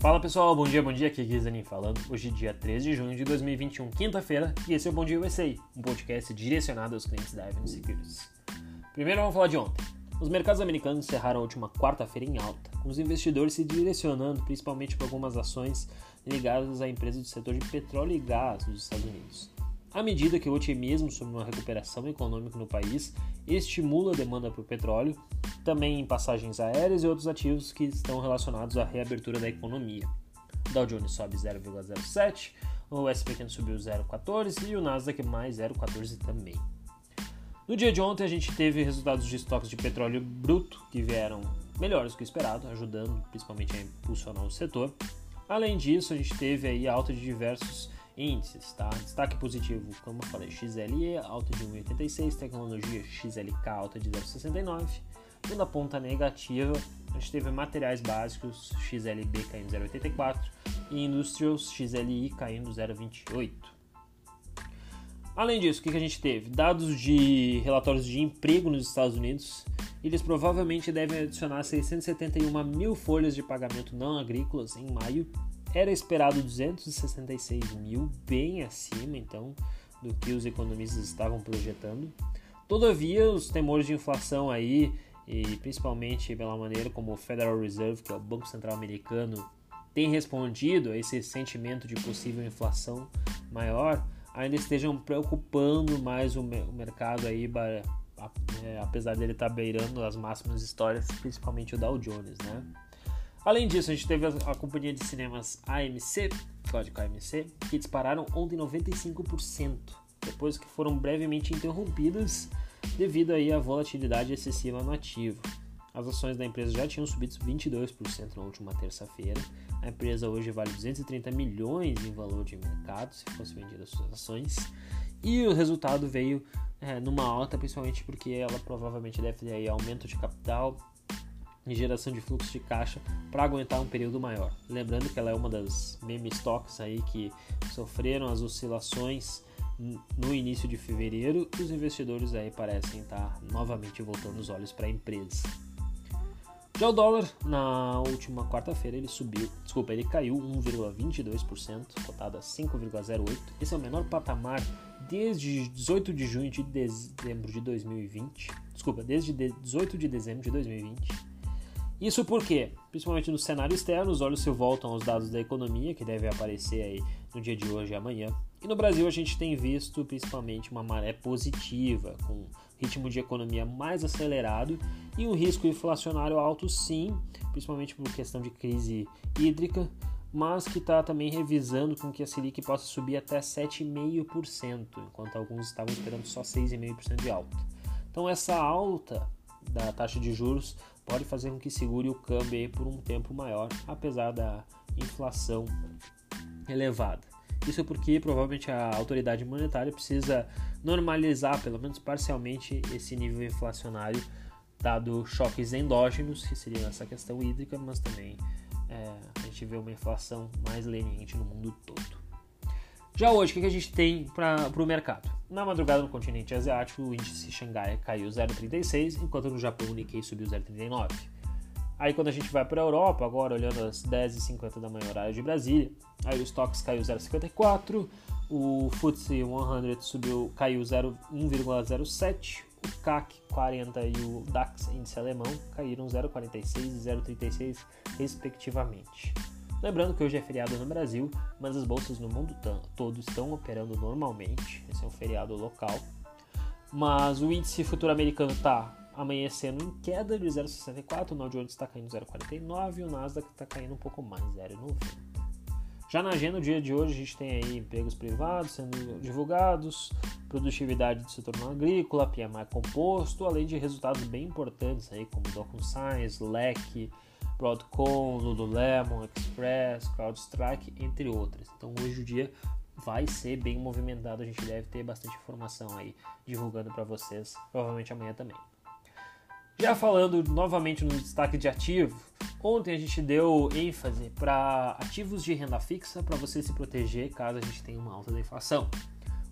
Fala pessoal, bom dia, bom dia, aqui é Gizanin falando. Hoje, dia 13 de junho de 2021, quinta-feira, e esse é o Bom Dia USA, um podcast direcionado aos clientes da Avenue Securities. Primeiro vamos falar de ontem. Os mercados americanos encerraram a última quarta-feira em alta, com os investidores se direcionando principalmente para algumas ações ligadas a empresas do setor de petróleo e gás dos Estados Unidos. À medida que o otimismo sobre uma recuperação econômica no país estimula a demanda por petróleo, também em passagens aéreas e outros ativos que estão relacionados à reabertura da economia. O Dow Jones sobe 0,07, o S&P 500 subiu 0,14 e o Nasdaq mais 0,14 também. No dia de ontem a gente teve resultados de estoques de petróleo bruto que vieram melhores do que esperado, ajudando principalmente a impulsionar o setor. Além disso, a gente teve aí alta de diversos índices, tá? Destaque positivo, como eu falei, XLE alta de 1,86, tecnologia XLK alta de 0,69. E na ponta negativa, a gente teve materiais básicos XLB caindo 0,84 e Industrials XLI caindo 0,28. Além disso, o que a gente teve? Dados de relatórios de emprego nos Estados Unidos. Eles provavelmente devem adicionar 671 mil folhas de pagamento não agrícolas em maio era esperado 266 mil, bem acima então do que os economistas estavam projetando. Todavia, os temores de inflação aí, e principalmente pela maneira como o Federal Reserve, que é o Banco Central Americano, tem respondido a esse sentimento de possível inflação maior, ainda estejam preocupando mais o, mercado aí, é, apesar dele estar beirando as máximas históricas, principalmente o Dow Jones, né? Além disso, a gente teve a, a companhia de cinemas AMC, código AMC, que dispararam ontem 95%, depois que foram brevemente interrompidas devido aí à volatilidade excessiva no ativo. As ações da empresa já tinham subido 22% na última terça-feira. A empresa hoje vale 230 milhões em valor de mercado, se fosse vendida as suas ações. E o resultado veio é, numa alta, principalmente porque ela provavelmente deve ter aí aumento de capital de geração de fluxo de caixa para aguentar um período maior. Lembrando que ela é uma das meme stocks aí que sofreram as oscilações no início de fevereiro e os investidores aí parecem estar novamente voltando os olhos para a empresa. Já o dólar, na última quarta-feira, ele subiu, desculpa, ele caiu 1,22%, cotado a 5,08. Esse é o menor patamar desde 18 de junho de dezembro de 2020. Desculpa, desde 18 de dezembro de 2020 isso porque, principalmente no cenário externo, os olhos se voltam aos dados da economia, que devem aparecer aí no dia de hoje e amanhã. E no Brasil a gente tem visto principalmente uma maré positiva, com ritmo de economia mais acelerado e um risco inflacionário alto sim, principalmente por questão de crise hídrica, mas que está também revisando com que a Selic possa subir até 7,5%, enquanto alguns estavam esperando só 6,5% de alta. Então essa alta da taxa de juros pode fazer com que segure o câmbio por um tempo maior, apesar da inflação elevada. Isso porque provavelmente a autoridade monetária precisa normalizar, pelo menos parcialmente, esse nível inflacionário, dado choques endógenos, que seriam essa questão hídrica, mas também é, a gente vê uma inflação mais leniente no mundo todo. Já hoje, o que a gente tem para o mercado? Na madrugada no continente asiático, o índice Xangai caiu 0,36, enquanto no Japão o Nikkei subiu 0,39. Aí quando a gente vai para a Europa, agora olhando às 10h50 da manhã horário de Brasília, aí o Stocks caiu 0,54, o FTSE 100 subiu, caiu 1,07, o CAC 40 e o DAX índice alemão caíram 0,46 e 0,36 respectivamente. Lembrando que hoje é feriado no Brasil, mas as bolsas no mundo todo estão operando normalmente. Esse é um feriado local. Mas o índice futuro americano está amanhecendo em queda de 0,64, o Dow Jones está caindo 0,49 e o Nasdaq está caindo um pouco mais, 0,90. Já na agenda, no dia de hoje, a gente tem aí empregos privados sendo divulgados, produtividade do setor não agrícola, PMI composto, além de resultados bem importantes aí como DocuSign, LEC, Broadcom, Lululemon, Express, CrowdStrike, entre outras. Então hoje o dia vai ser bem movimentado, a gente deve ter bastante informação aí divulgando para vocês, provavelmente amanhã também. Já falando novamente no destaque de ativo, ontem a gente deu ênfase para ativos de renda fixa para você se proteger caso a gente tenha uma alta da inflação.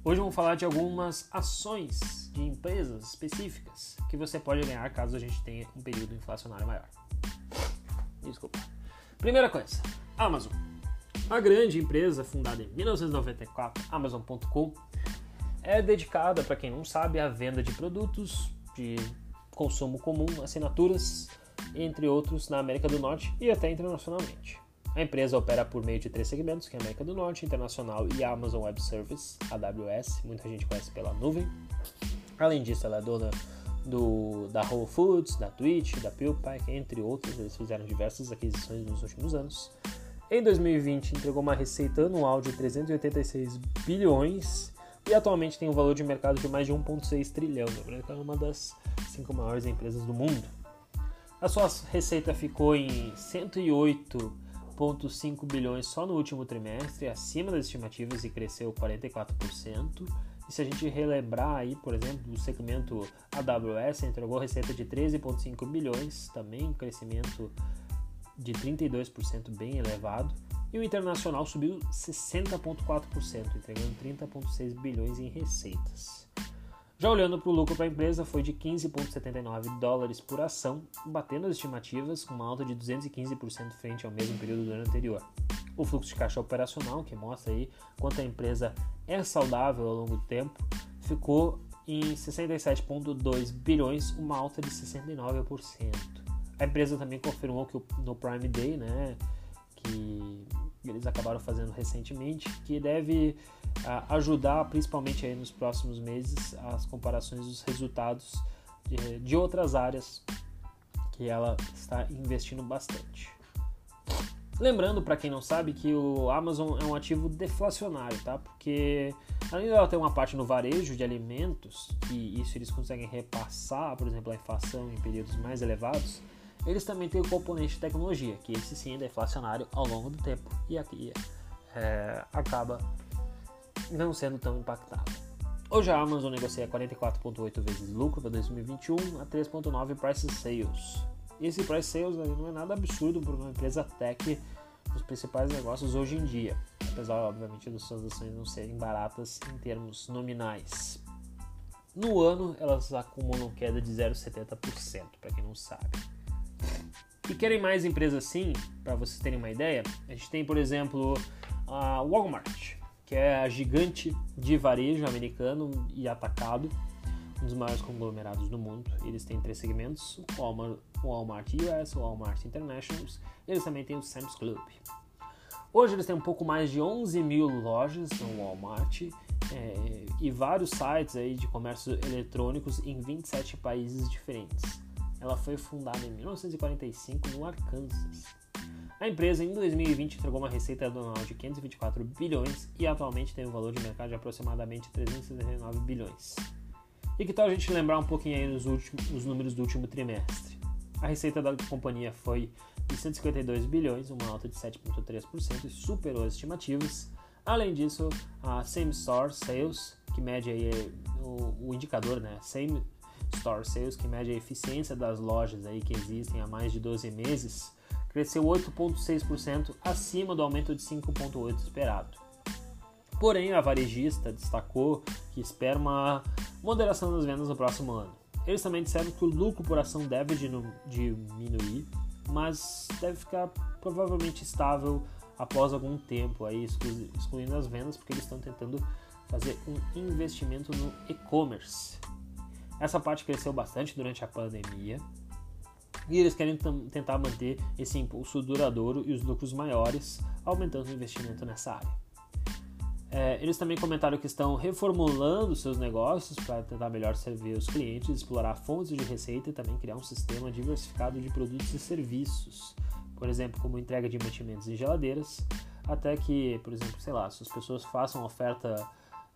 Hoje vamos falar de algumas ações de empresas específicas que você pode ganhar caso a gente tenha um período inflacionário maior. Desculpa. Primeira coisa, Amazon. A grande empresa fundada em 1994, Amazon.com, é dedicada, para quem não sabe, à venda de produtos de consumo comum, assinaturas, entre outros, na América do Norte e até internacionalmente. A empresa opera por meio de três segmentos, que é América do Norte, Internacional e Amazon Web Service, AWS, muita gente conhece pela nuvem. Além disso, ela é dona do, da Whole Foods, da Twitch, da PewPie, entre outros. Eles fizeram diversas aquisições nos últimos anos. Em 2020, entregou uma receita anual de 386 bilhões e atualmente tem um valor de mercado de mais de 1,6 trilhão. Lembrando que é uma das cinco maiores empresas do mundo. A sua receita ficou em 108,5 bilhões só no último trimestre, acima das estimativas e cresceu 44%. E se a gente relembrar aí, por exemplo, o segmento AWS entregou receita de 13,5 bilhões, também um crescimento de 32% bem elevado. E o internacional subiu 60,4%, entregando 30,6 bilhões em receitas. Já olhando para o lucro para a empresa, foi de 15,79 dólares por ação, batendo as estimativas com uma alta de 215% frente ao mesmo período do ano anterior. O fluxo de caixa operacional, que mostra aí quanto a empresa é saudável ao longo do tempo, ficou em 67,2 bilhões, uma alta de 69%. A empresa também confirmou que no Prime Day, né, que eles acabaram fazendo recentemente, que deve ajudar principalmente aí nos próximos meses as comparações dos resultados de, de outras áreas que ela está investindo bastante. Lembrando para quem não sabe que o Amazon é um ativo deflacionário, tá? Porque além dela ter uma parte no varejo de alimentos, e isso eles conseguem repassar, por exemplo, a inflação em períodos mais elevados, eles também têm o componente de tecnologia, que esse sim é deflacionário ao longo do tempo e aqui é, acaba não sendo tão impactado. Hoje a Amazon negocia 44,8 vezes lucro para 2021 a 3,9 price sales. Esse price sales não é nada absurdo para uma empresa tech dos principais negócios hoje em dia, apesar obviamente das suas ações não serem baratas em termos nominais. No ano elas acumulam queda de 0,70%, para quem não sabe. E querem mais empresas assim, para vocês terem uma ideia? A gente tem, por exemplo, a Walmart, que é a gigante de varejo americano e atacado, um dos maiores conglomerados do mundo. Eles têm três segmentos: Walmart, Walmart US, Walmart International. Eles também têm o Sam's Club. Hoje eles têm um pouco mais de 11 mil lojas no Walmart é, e vários sites aí de comércio eletrônicos em 27 países diferentes. Ela foi fundada em 1945 no Arkansas. A empresa em 2020 entregou uma receita anual de 524 bilhões e atualmente tem um valor de mercado de aproximadamente 369 bilhões. E que tal a gente lembrar um pouquinho aí nos últimos, os números do último trimestre? A receita da companhia foi de 152 bilhões, uma alta de 7,3% e superou as estimativas. Além disso, a Same Store Sales, que mede aí o, o indicador, né? Same Store Sales, que mede a eficiência das lojas aí que existem há mais de 12 meses, cresceu 8,6% acima do aumento de 5,8% esperado. Porém, a varejista destacou que espera uma moderação das vendas no próximo ano. Eles também disseram que o lucro por ação deve diminuir, mas deve ficar provavelmente estável após algum tempo, aí excluindo as vendas, porque eles estão tentando fazer um investimento no e-commerce. Essa parte cresceu bastante durante a pandemia e eles querem tentar manter esse impulso duradouro e os lucros maiores, aumentando o investimento nessa área. É, eles também comentaram que estão reformulando seus negócios para tentar melhor servir os clientes, explorar fontes de receita e também criar um sistema diversificado de produtos e serviços, por exemplo, como entrega de mantimentos e geladeiras, até que, por exemplo, sei lá, se as pessoas façam oferta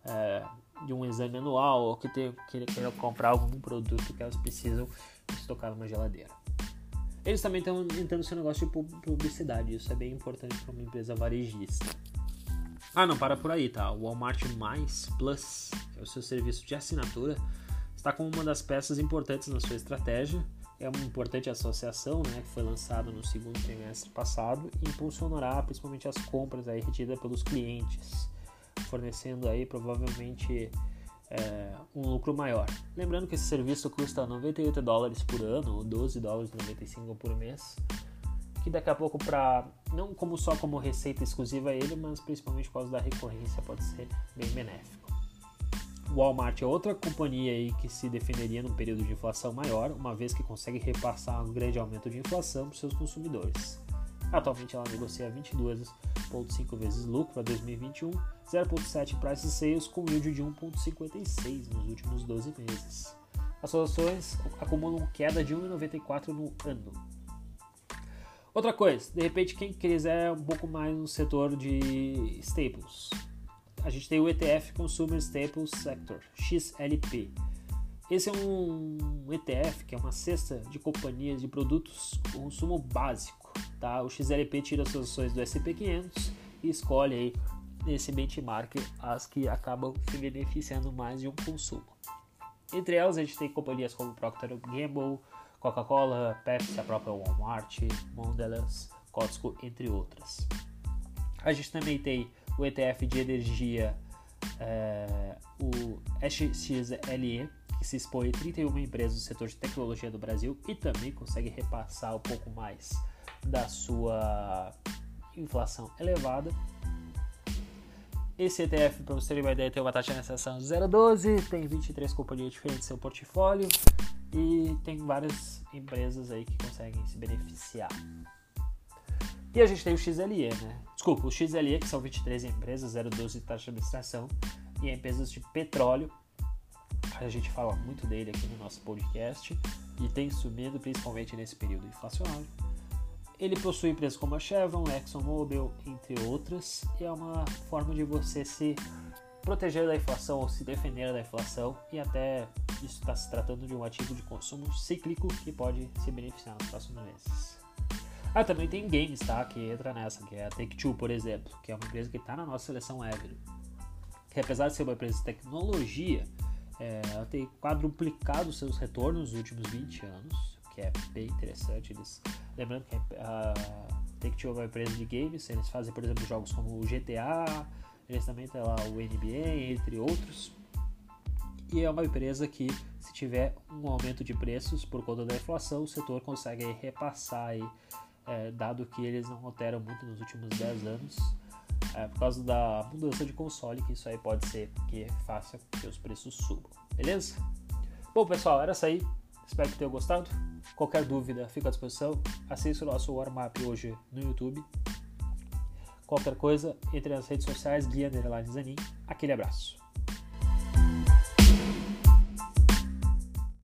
é, de um exame anual ou que queiram comprar algum produto que elas precisam estocar numa geladeira. Eles também estão entrando seu negócio de publicidade, isso é bem importante para uma empresa varejista. Ah, não para por aí, tá? O Walmart Mais Plus, que é o seu serviço de assinatura, está como uma das peças importantes na sua estratégia. É uma importante associação, né, que foi lançada no segundo trimestre passado e impulsionará principalmente as compras aí retidas pelos clientes fornecendo aí provavelmente é, um lucro maior. Lembrando que esse serviço custa 98 dólares por ano, ou 12 dólares 95 por mês, que daqui a pouco para não como só como receita exclusiva a ele, mas principalmente por causa da recorrência pode ser bem benéfico. Walmart é outra companhia aí que se defenderia num período de inflação maior, uma vez que consegue repassar um grande aumento de inflação para seus consumidores. Atualmente ela negocia 22,5 vezes lucro para 2021, 0,7 price sales com yield de 1,56 nos últimos 12 meses. As suas ações acumulam queda de 1,94 no ano. Outra coisa, de repente quem quiser um pouco mais no setor de staples, a gente tem o ETF Consumer Staples Sector, XLP. Esse é um ETF que é uma cesta de companhias de produtos consumo básico. Tá? O XLP tira suas ações do S&P 500 e escolhe aí nesse benchmark as que acabam se beneficiando mais de um consumo. Entre elas a gente tem companhias como Procter Gamble, Coca-Cola, Pepsi, a própria Walmart, Mondelez, Costco, entre outras. A gente também tem o ETF de energia, é, o SXLE, que se expõe a 31 empresas do setor de tecnologia do Brasil e também consegue repassar um pouco mais da sua inflação elevada. Esse ETF, para você ter uma ideia, tem uma taxa de negociação 0,12, tem 23 companhias diferentes no seu portfólio e tem várias empresas aí que conseguem se beneficiar. E a gente tem o XLE, né? Desculpa, o XLE, que são 23 empresas, 0,12 de taxa de administração, e empresas de petróleo. A gente fala muito dele aqui no nosso podcast e tem subido principalmente nesse período inflacionário. Ele possui empresas como a Chevron, ExxonMobil, entre outras, e é uma forma de você se proteger da inflação ou se defender da inflação e até está se tratando de um ativo de consumo cíclico que pode se beneficiar nos próximos meses. Ah, também tem games, tá? Que entra nessa, que é a Take-Two, por exemplo, que é uma empresa que está na nossa seleção Ever. Que apesar de ser uma empresa de tecnologia, é, ela tem quadruplicado seus retornos nos últimos 20 anos, que é bem interessante. Eles, lembrando que a Take-Two é uma empresa de games, eles fazem, por exemplo, jogos como o GTA, eles também têm lá o NBA, entre outros. E é uma empresa que, se tiver um aumento de preços por conta da inflação, o setor consegue repassar aí, é, dado que eles não alteram muito nos últimos 10 anos, é, por causa da mudança de console, que isso aí pode ser que faça com que os preços subam, beleza? Bom, pessoal, era isso aí. Espero que tenham gostado. Qualquer dúvida, fica à disposição. Assista o nosso warm-up hoje no YouTube. Qualquer coisa, entre nas redes sociais, Guia Zanin. Aquele abraço.